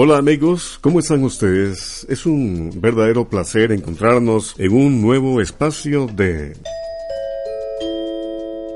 Hola amigos, ¿cómo están ustedes? Es un verdadero placer encontrarnos en un nuevo espacio de...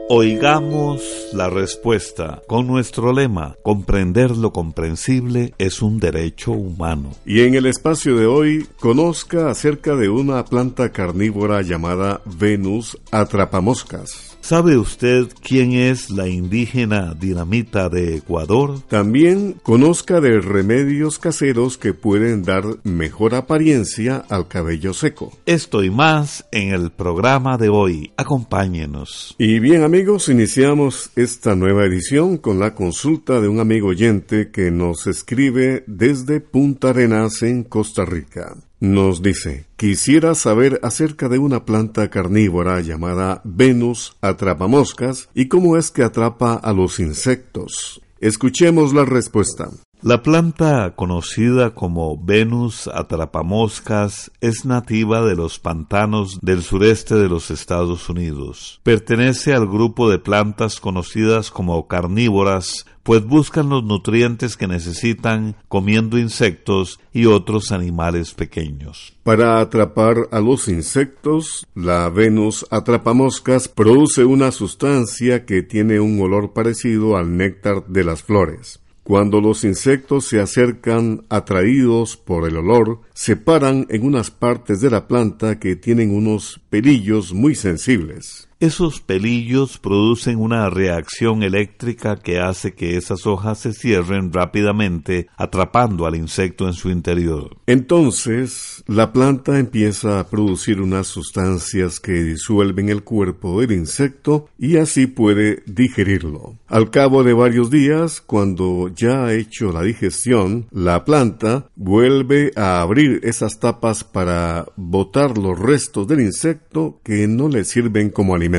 Oigamos la respuesta con nuestro lema, comprender lo comprensible es un derecho humano. Y en el espacio de hoy, conozca acerca de una planta carnívora llamada Venus atrapamoscas. ¿Sabe usted quién es la indígena dinamita de Ecuador? También conozca de remedios caseros que pueden dar mejor apariencia al cabello seco. Esto y más en el programa de hoy. Acompáñenos. Y bien amigos, iniciamos esta nueva edición con la consulta de un amigo oyente que nos escribe desde Punta Arenas en Costa Rica. Nos dice, quisiera saber acerca de una planta carnívora llamada Venus atrapamoscas y cómo es que atrapa a los insectos. Escuchemos la respuesta. La planta conocida como Venus atrapamoscas es nativa de los pantanos del sureste de los Estados Unidos. Pertenece al grupo de plantas conocidas como carnívoras pues buscan los nutrientes que necesitan comiendo insectos y otros animales pequeños. Para atrapar a los insectos, la Venus atrapamoscas produce una sustancia que tiene un olor parecido al néctar de las flores. Cuando los insectos se acercan atraídos por el olor, se paran en unas partes de la planta que tienen unos pelillos muy sensibles. Esos pelillos producen una reacción eléctrica que hace que esas hojas se cierren rápidamente, atrapando al insecto en su interior. Entonces, la planta empieza a producir unas sustancias que disuelven el cuerpo del insecto y así puede digerirlo. Al cabo de varios días, cuando ya ha hecho la digestión, la planta vuelve a abrir esas tapas para botar los restos del insecto que no le sirven como alimento.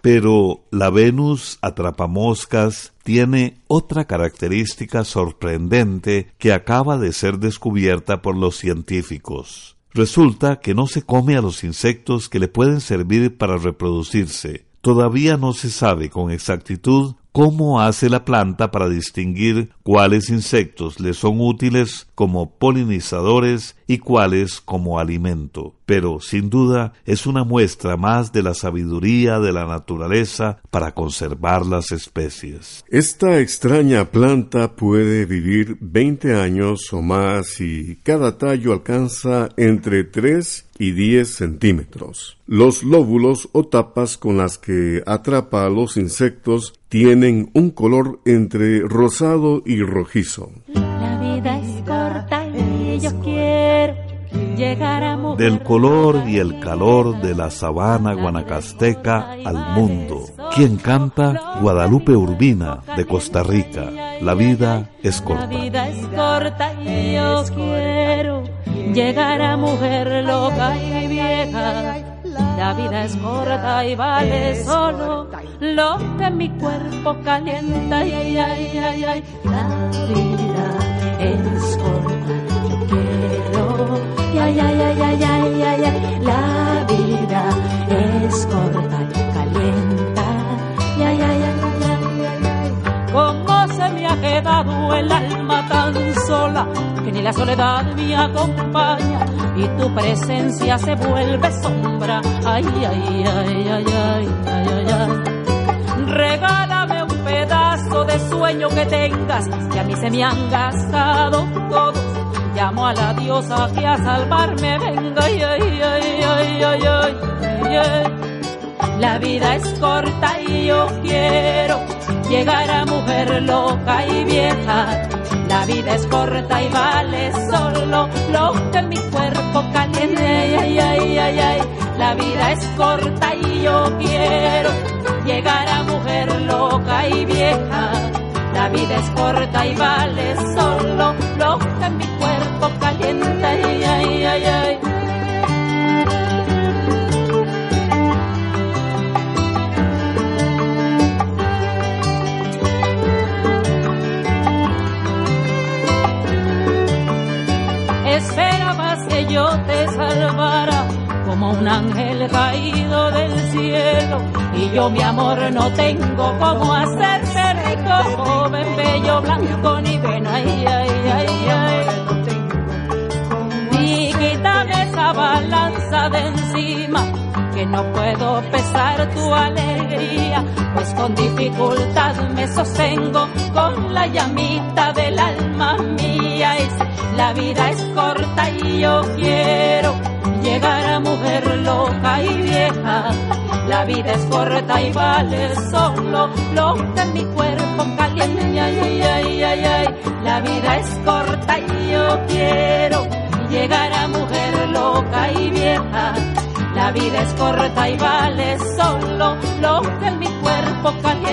Pero la Venus atrapamoscas tiene otra característica sorprendente que acaba de ser descubierta por los científicos. Resulta que no se come a los insectos que le pueden servir para reproducirse. Todavía no se sabe con exactitud cómo hace la planta para distinguir cuáles insectos le son útiles como polinizadores y cuáles como alimento. Pero, sin duda, es una muestra más de la sabiduría de la naturaleza para conservar las especies. Esta extraña planta puede vivir 20 años o más y cada tallo alcanza entre 3 y 10 centímetros. Los lóbulos o tapas con las que atrapa a los insectos tienen un color entre rosado y rojizo. La vida es corta y yo quiero Del color y el calor de la sabana guanacasteca al mundo. Quien canta Guadalupe Urbina de Costa Rica. La vida es La corta. vida es corta y yo quiero llegar a mujer loca y vieja. La vida es corta y vale solo lo que mi cuerpo calienta. Ay, ay, ay, ay. La vida es corta, yo quiero. Ay, ay, ay, ay, ay, ay, ay. La vida es corta y calienta. Ay, ay, ay, ay, ay, ay, ay. Cómo se me ha quedado el alma tan sola que ni la soledad me acompaña y tu presencia se vuelve sombra. Ay, ay, ay, ay, ay, ay, ay, ay. Regálame un pedazo de sueño que tengas, que a mí se me han gastado todos. Llamo a la diosa que a salvarme venga. La vida es corta y yo quiero llegar a mujer loca y vieja. La vida es corta y vale solo lo que mi cuerpo caliente. Ay, ay, ay, ay. La vida es corta y yo quiero llegar a mujer loca y vieja. La vida es corta y vale solo lo que mi cuerpo caliente. Ay, ay, ay, ay. Esperabas que yo te salvara como un ángel caído del cielo. Y yo, mi amor, no tengo cómo hacerte rico, joven, bello, blanco, ni pena. Ay, ay, ay, ay. Balanza de encima, que no puedo pesar tu alegría, pues con dificultad me sostengo con la llamita del alma mía. Es, la vida es corta y yo quiero llegar a mujer loca y vieja. La vida es corta y vale solo lo que mi cuerpo caliente. Ay, ay, ay. La vida es corta y yo quiero llegar a La vida es corta y vale solo lo que mi cuerpo caliente.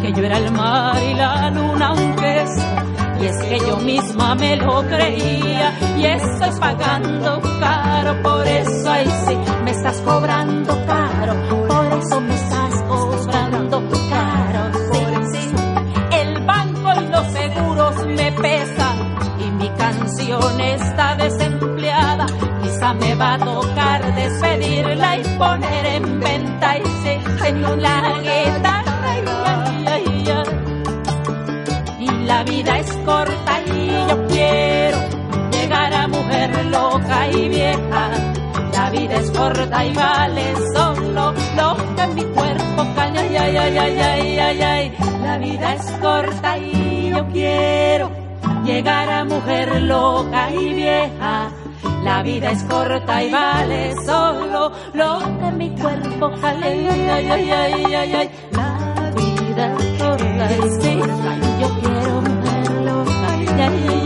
Que yo era el mar y la luna aunque es. Y es que yo misma me lo creía y estoy pagando caro, por eso ahí sí me estás cobrando caro, por eso me estás cobrando caro, sí, sí. El banco y los seguros me pesan y mi canción está desempleada. Quizá me va a tocar despedirla corta y vale solo lo que mi cuerpo calla. Ay, ay, ay, ay, ay, ay, ay. La vida es corta y yo quiero llegar a mujer loca y vieja. La vida es corta y vale solo lo que mi cuerpo cale. Ay, ay, ay, ay, ay, ay. La vida es corta y yo quiero mujer loca. Ay, ay,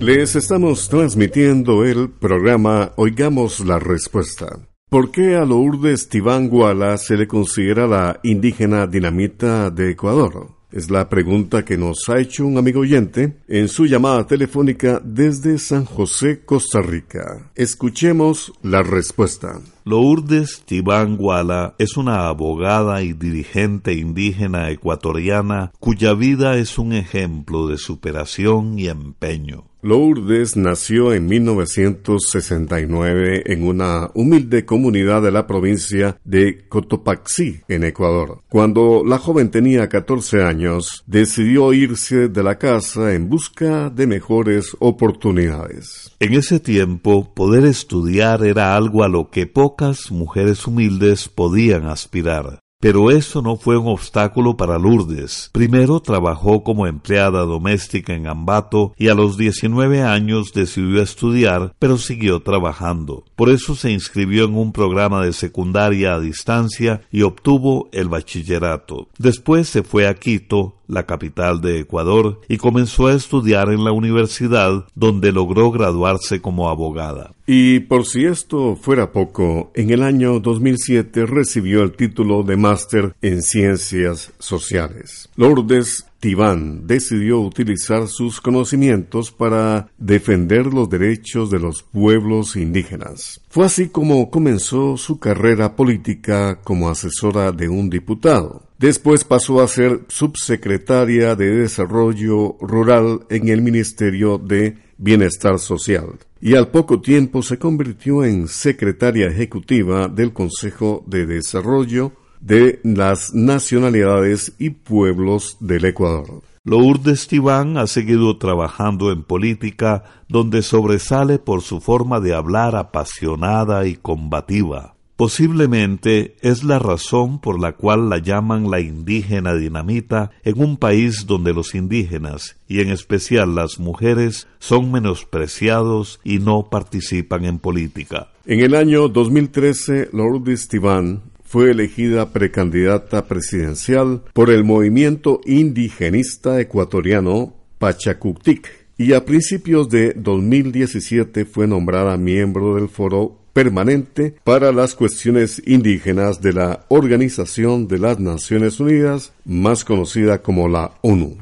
Les estamos transmitiendo el programa Oigamos la Respuesta. ¿Por qué a Lourdes Tibán Guala se le considera la indígena dinamita de Ecuador? Es la pregunta que nos ha hecho un amigo oyente en su llamada telefónica desde San José, Costa Rica. Escuchemos la respuesta. Lourdes Tibanguala es una abogada y dirigente indígena ecuatoriana cuya vida es un ejemplo de superación y empeño. Lourdes nació en 1969 en una humilde comunidad de la provincia de Cotopaxi, en Ecuador. Cuando la joven tenía 14 años, decidió irse de la casa en busca de mejores oportunidades. En ese tiempo, poder estudiar era algo a lo que pocas mujeres humildes podían aspirar. Pero eso no fue un obstáculo para Lourdes. Primero trabajó como empleada doméstica en Ambato y a los 19 años decidió estudiar, pero siguió trabajando. Por eso se inscribió en un programa de secundaria a distancia y obtuvo el bachillerato. Después se fue a Quito, la capital de Ecuador, y comenzó a estudiar en la universidad donde logró graduarse como abogada. Y por si esto fuera poco, en el año 2007 recibió el título de máster en ciencias sociales. Lourdes Tibán decidió utilizar sus conocimientos para defender los derechos de los pueblos indígenas. Fue así como comenzó su carrera política como asesora de un diputado. Después pasó a ser subsecretaria de Desarrollo Rural en el Ministerio de Bienestar Social y al poco tiempo se convirtió en secretaria ejecutiva del Consejo de Desarrollo de las nacionalidades y pueblos del Ecuador. Lourdes Tibán ha seguido trabajando en política donde sobresale por su forma de hablar apasionada y combativa. Posiblemente es la razón por la cual la llaman la indígena dinamita en un país donde los indígenas, y en especial las mujeres, son menospreciados y no participan en política. En el año 2013, Lourdes Tibán fue elegida precandidata presidencial por el movimiento indigenista ecuatoriano Pachacutic y a principios de 2017 fue nombrada miembro del foro permanente para las cuestiones indígenas de la Organización de las Naciones Unidas, más conocida como la ONU.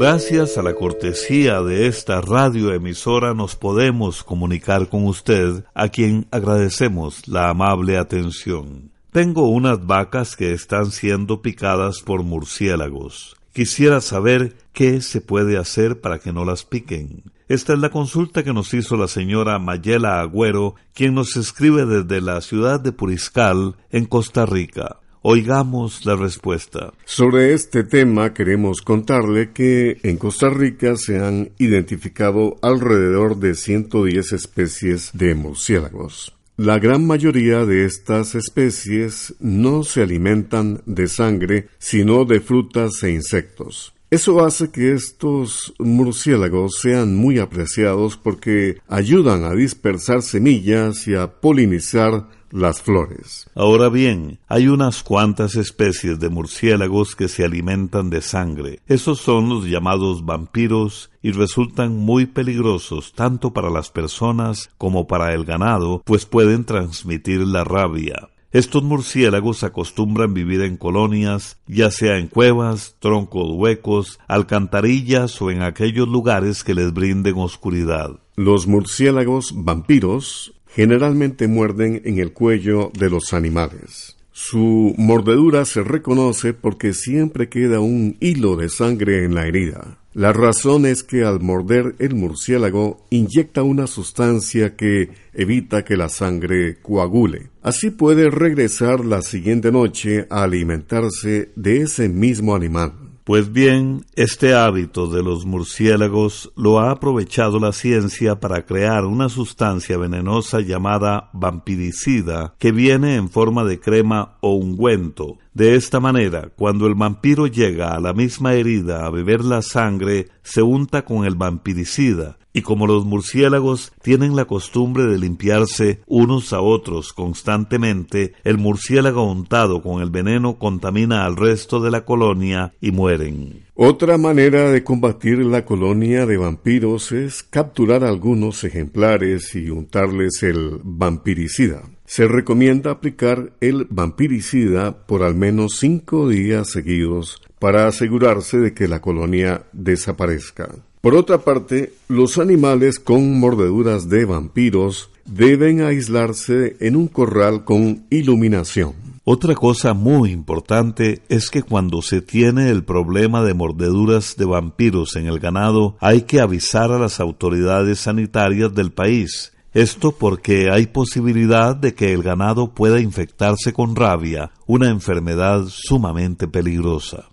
Gracias a la cortesía de esta radioemisora nos podemos comunicar con usted, a quien agradecemos la amable atención. Tengo unas vacas que están siendo picadas por murciélagos. Quisiera saber qué se puede hacer para que no las piquen. Esta es la consulta que nos hizo la señora Mayela Agüero, quien nos escribe desde la ciudad de Puriscal, en Costa Rica. Oigamos la respuesta. Sobre este tema queremos contarle que en Costa Rica se han identificado alrededor de 110 especies de murciélagos. La gran mayoría de estas especies no se alimentan de sangre, sino de frutas e insectos. Eso hace que estos murciélagos sean muy apreciados porque ayudan a dispersar semillas y a polinizar las flores. Ahora bien, hay unas cuantas especies de murciélagos que se alimentan de sangre. Esos son los llamados vampiros y resultan muy peligrosos tanto para las personas como para el ganado, pues pueden transmitir la rabia. Estos murciélagos acostumbran vivir en colonias, ya sea en cuevas, troncos huecos, alcantarillas o en aquellos lugares que les brinden oscuridad. Los murciélagos vampiros generalmente muerden en el cuello de los animales. Su mordedura se reconoce porque siempre queda un hilo de sangre en la herida. La razón es que al morder el murciélago inyecta una sustancia que evita que la sangre coagule. Así puede regresar la siguiente noche a alimentarse de ese mismo animal. Pues bien, este hábito de los murciélagos lo ha aprovechado la ciencia para crear una sustancia venenosa llamada vampiricida que viene en forma de crema o ungüento. De esta manera, cuando el vampiro llega a la misma herida a beber la sangre, se unta con el vampiricida y como los murciélagos tienen la costumbre de limpiarse unos a otros constantemente, el murciélago untado con el veneno contamina al resto de la colonia y mueren. Otra manera de combatir la colonia de vampiros es capturar algunos ejemplares y untarles el vampiricida. Se recomienda aplicar el vampiricida por al menos cinco días seguidos para asegurarse de que la colonia desaparezca. Por otra parte, los animales con mordeduras de vampiros deben aislarse en un corral con iluminación. Otra cosa muy importante es que cuando se tiene el problema de mordeduras de vampiros en el ganado, hay que avisar a las autoridades sanitarias del país. Esto porque hay posibilidad de que el ganado pueda infectarse con rabia, una enfermedad sumamente peligrosa.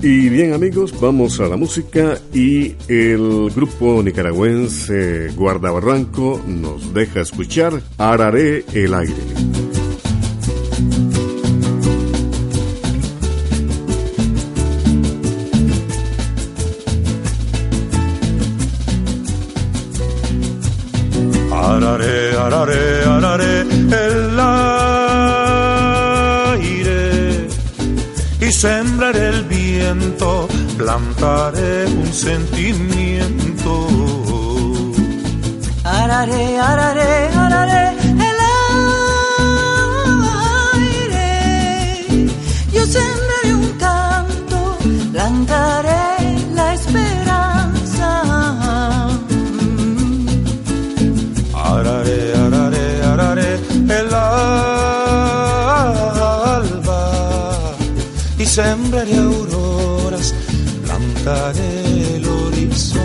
Y bien amigos, vamos a la música y el grupo nicaragüense Guardabarranco nos deja escuchar Araré el aire. Plantaré un sentimiento. Araré, araré, araré el aire, yo sembraré un canto, plantaré sembraré auroras, el horizonte.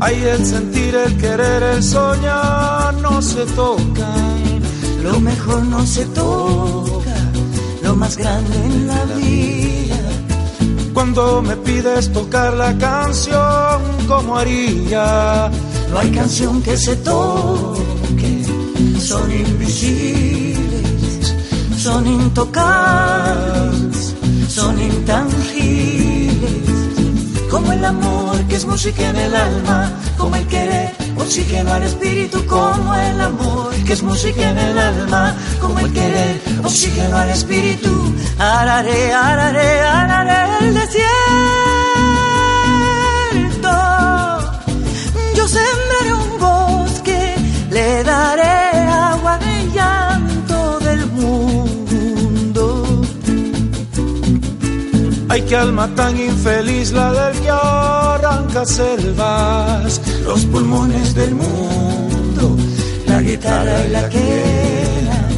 Hay el sentir, el querer, el soñar, no se tocan. Lo mejor no se toca, lo más grande en la vida. Cuando me pides tocar la canción como haría, no hay canción que se toque son invisibles, son intocables, son intangibles. Como el amor que es música en el alma, como el querer, oxígeno al espíritu, como el amor que es música en el alma, como el querer, oxígeno al espíritu. Araré, araré, araré el desierto. Ay, qué alma tan infeliz la del que arranca selvas, los pulmones del mundo, la guitarra y la quena,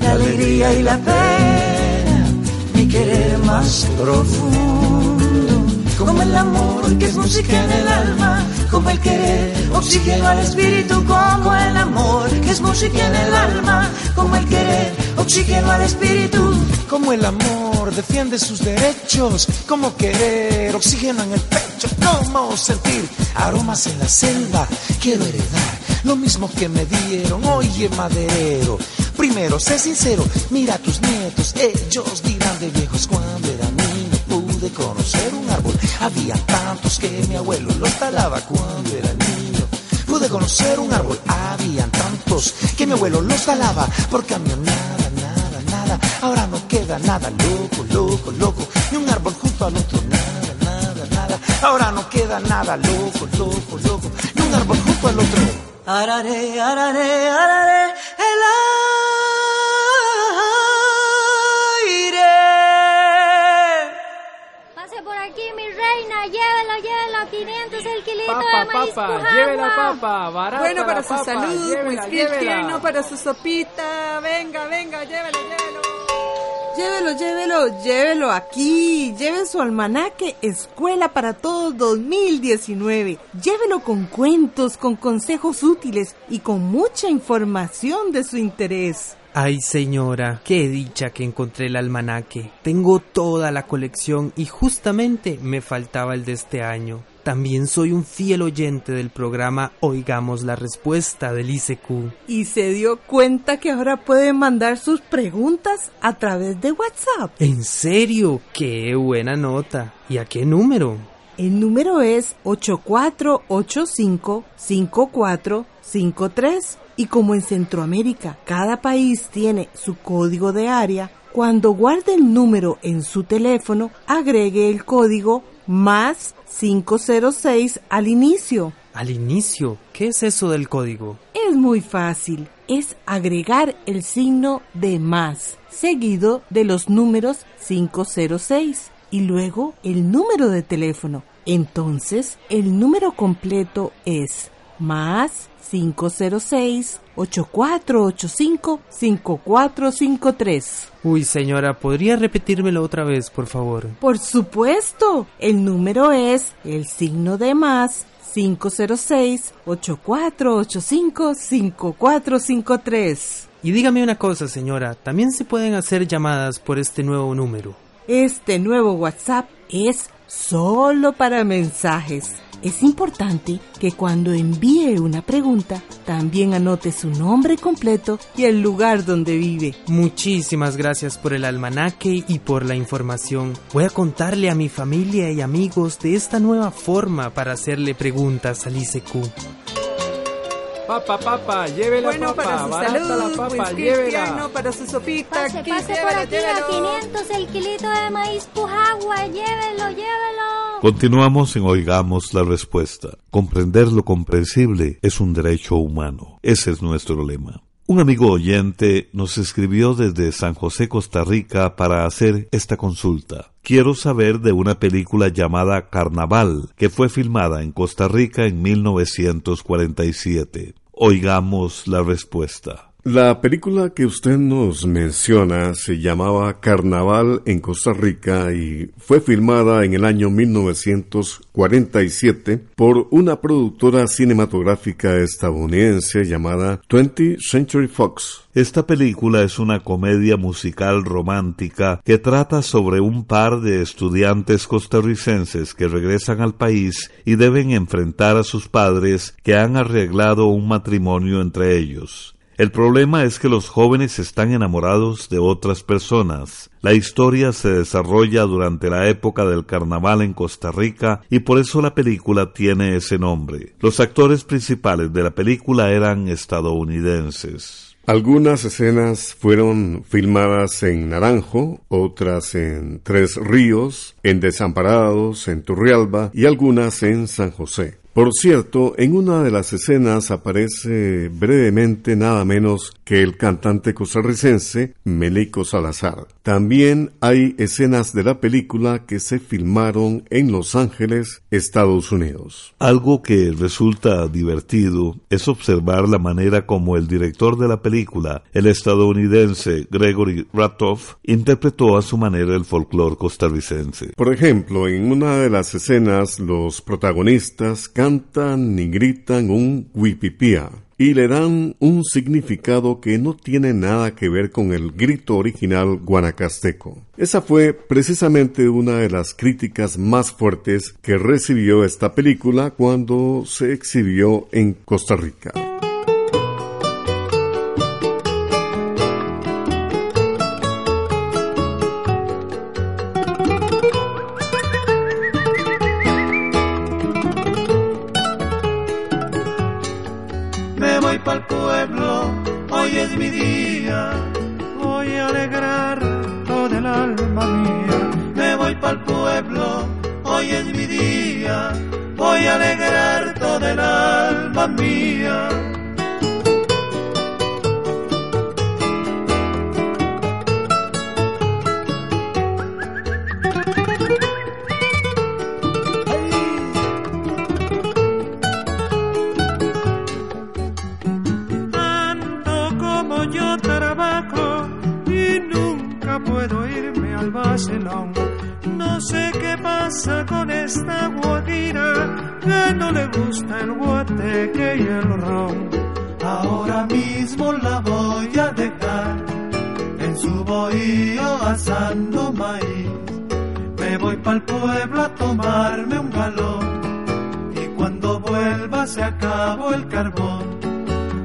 la alegría y la pena, mi querer más profundo, como el amor que es música en el alma, como el querer, oxígeno al espíritu, como el amor que es música en el alma, como el querer, oxígeno al espíritu, como el amor defiende sus derechos, como querer oxígeno en el pecho, como sentir aromas en la selva. Quiero heredar lo mismo que me dieron, oye maderero. Primero, sé sincero, mira a tus nietos, ellos dirán de viejos cuando era niño pude conocer un árbol. Había tantos que mi abuelo los talaba cuando era niño. Pude conocer un árbol, habían tantos que mi abuelo los talaba por camionar Ahora no queda nada, loco, loco, loco. Ni un árbol junto al otro, nada, nada, nada. Ahora no queda nada, loco, loco, loco. Ni un árbol junto al otro. Araré, araré, araré, el aire. Pase por aquí, mi reina, llévelo, llévelo, 500 el kilito papa, de maíz Papa, llévela, papa, barato Bueno para, su salud, llévela, whisky llévela. no para su sopita. Venga, venga, llévelo, llévelo. Llévelo, llévelo, llévelo aquí. Lleve su almanaque Escuela para Todos 2019. Llévelo con cuentos, con consejos útiles y con mucha información de su interés. Ay señora, qué dicha que encontré el almanaque. Tengo toda la colección y justamente me faltaba el de este año. También soy un fiel oyente del programa Oigamos la Respuesta del ICQ. Y se dio cuenta que ahora puede mandar sus preguntas a través de WhatsApp. ¿En serio? ¡Qué buena nota! ¿Y a qué número? El número es 84855453 y como en Centroamérica cada país tiene su código de área, cuando guarde el número en su teléfono, agregue el código más 506 al inicio. Al inicio, ¿qué es eso del código? Es muy fácil. Es agregar el signo de más, seguido de los números 506 y luego el número de teléfono. Entonces, el número completo es más 506-8485-5453. Uy, señora, ¿podría repetírmelo otra vez, por favor? Por supuesto, el número es el signo de más 506-8485-5453. Y dígame una cosa, señora, ¿también se pueden hacer llamadas por este nuevo número? Este nuevo WhatsApp es solo para mensajes. Es importante que cuando envíe una pregunta también anote su nombre completo y el lugar donde vive. Muchísimas gracias por el almanaque y por la información. Voy a contarle a mi familia y amigos de esta nueva forma para hacerle preguntas al ICQ. Papa, papa, llévela, bueno, papa. para su salud, la papa, pues, llévela. para su sopita. Pase, aquí, pase por llévelo, aquí llévelo. a 500 el kilito de maíz pujagua, llévelo, llévelo. Continuamos en Oigamos la Respuesta. Comprender lo comprensible es un derecho humano. Ese es nuestro lema. Un amigo oyente nos escribió desde San José, Costa Rica, para hacer esta consulta. Quiero saber de una película llamada Carnaval, que fue filmada en Costa Rica en 1947. Oigamos la respuesta. La película que usted nos menciona se llamaba Carnaval en Costa Rica y fue filmada en el año 1947 por una productora cinematográfica estadounidense llamada 20th Century Fox. Esta película es una comedia musical romántica que trata sobre un par de estudiantes costarricenses que regresan al país y deben enfrentar a sus padres que han arreglado un matrimonio entre ellos. El problema es que los jóvenes están enamorados de otras personas. La historia se desarrolla durante la época del carnaval en Costa Rica y por eso la película tiene ese nombre. Los actores principales de la película eran estadounidenses. Algunas escenas fueron filmadas en Naranjo, otras en Tres Ríos, en Desamparados, en Turrialba y algunas en San José. Por cierto, en una de las escenas aparece brevemente nada menos que el cantante costarricense Melico Salazar. También hay escenas de la película que se filmaron en Los Ángeles, Estados Unidos. Algo que resulta divertido es observar la manera como el director de la película, el estadounidense Gregory Ratoff, interpretó a su manera el folclore costarricense. Por ejemplo, en una de las escenas los protagonistas cantan y gritan un huipipía y le dan un significado que no tiene nada que ver con el grito original guanacasteco. Esa fue precisamente una de las críticas más fuertes que recibió esta película cuando se exhibió en Costa Rica. Voy a alegrar todo el alma mía. Me voy pa'l pueblo, hoy es mi día. Voy a alegrar todo el alma mía. Al. No sé qué pasa con esta guajira que no le gusta el guateque y el ron. Ahora mismo la voy a dejar en su bohío asando maíz. Me voy pa'l pueblo a tomarme un galón y cuando vuelva se acabó el carbón.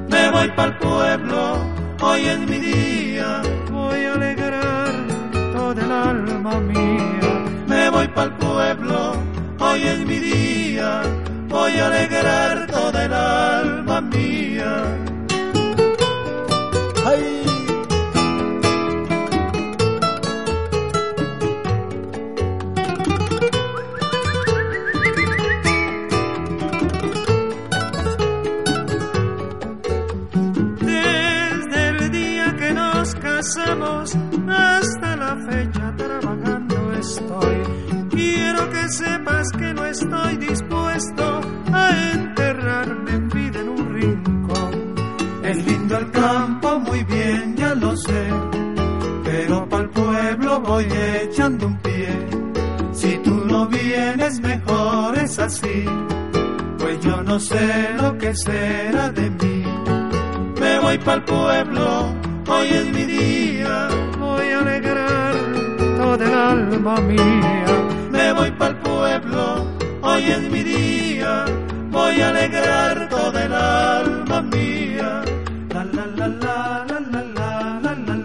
Me voy pa'l pueblo, hoy es mi día, todo el alma mía. Me voy pa'l pueblo, hoy es mi día, voy a alegrar todo el alma mía. Que no estoy dispuesto a enterrarme en vida en un rincón. Es lindo el campo, muy bien, ya lo sé, pero para el pueblo voy echando un pie. Si tú no vienes, mejor es así, pues yo no sé lo que será de mí. Me voy para el pueblo, hoy es mi día, voy a alegrar todo el alma mía. Me voy para el pueblo, hoy es mi día, voy a alegrar todo el alma mía. La la la la la la la la la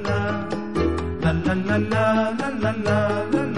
la la la la la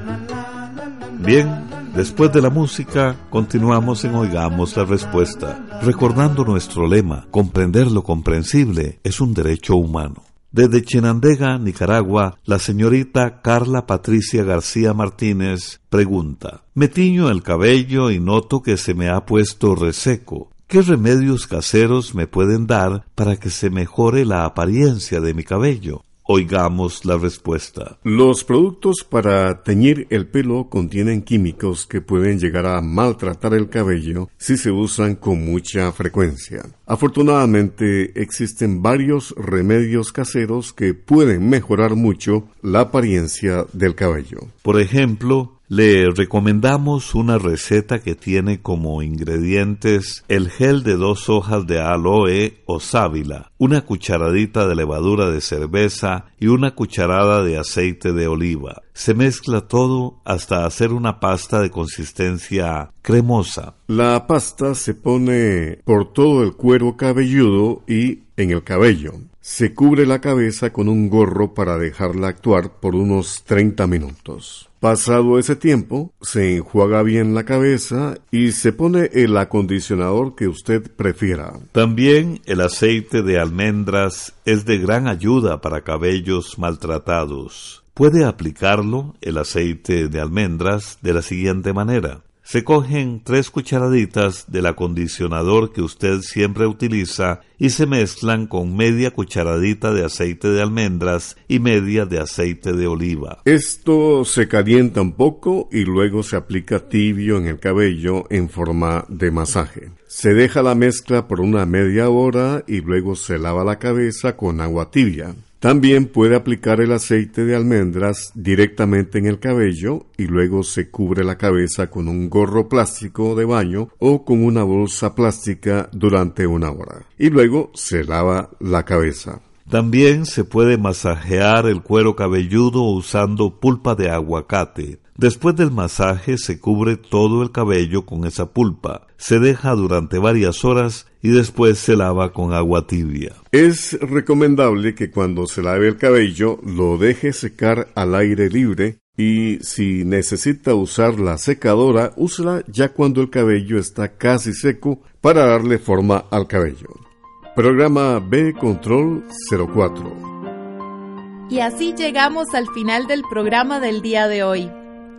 la Bien, después de la música, continuamos en Oigamos la Respuesta, recordando nuestro lema, comprender lo comprensible es un derecho humano. Desde Chinandega, Nicaragua, la señorita Carla Patricia García Martínez pregunta, me tiño el cabello y noto que se me ha puesto reseco. ¿Qué remedios caseros me pueden dar para que se mejore la apariencia de mi cabello? Oigamos la respuesta. Los productos para teñir el pelo contienen químicos que pueden llegar a maltratar el cabello si se usan con mucha frecuencia. Afortunadamente existen varios remedios caseros que pueden mejorar mucho la apariencia del cabello. Por ejemplo, le recomendamos una receta que tiene como ingredientes el gel de dos hojas de aloe o sábila, una cucharadita de levadura de cerveza y una cucharada de aceite de oliva. Se mezcla todo hasta hacer una pasta de consistencia cremosa. La pasta se pone por todo el cuero cabelludo y en el cabello. Se cubre la cabeza con un gorro para dejarla actuar por unos 30 minutos. Pasado ese tiempo, se enjuaga bien la cabeza y se pone el acondicionador que usted prefiera. También el aceite de almendras es de gran ayuda para cabellos maltratados. Puede aplicarlo, el aceite de almendras, de la siguiente manera. Se cogen tres cucharaditas del acondicionador que usted siempre utiliza y se mezclan con media cucharadita de aceite de almendras y media de aceite de oliva. Esto se calienta un poco y luego se aplica tibio en el cabello en forma de masaje. Se deja la mezcla por una media hora y luego se lava la cabeza con agua tibia. También puede aplicar el aceite de almendras directamente en el cabello y luego se cubre la cabeza con un gorro plástico de baño o con una bolsa plástica durante una hora. Y luego se lava la cabeza. También se puede masajear el cuero cabelludo usando pulpa de aguacate. Después del masaje se cubre todo el cabello con esa pulpa, se deja durante varias horas y después se lava con agua tibia. Es recomendable que cuando se lave el cabello lo deje secar al aire libre y si necesita usar la secadora, úsela ya cuando el cabello está casi seco para darle forma al cabello. Programa B Control 04. Y así llegamos al final del programa del día de hoy.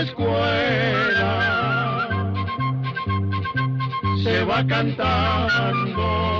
La escuela, se va cantando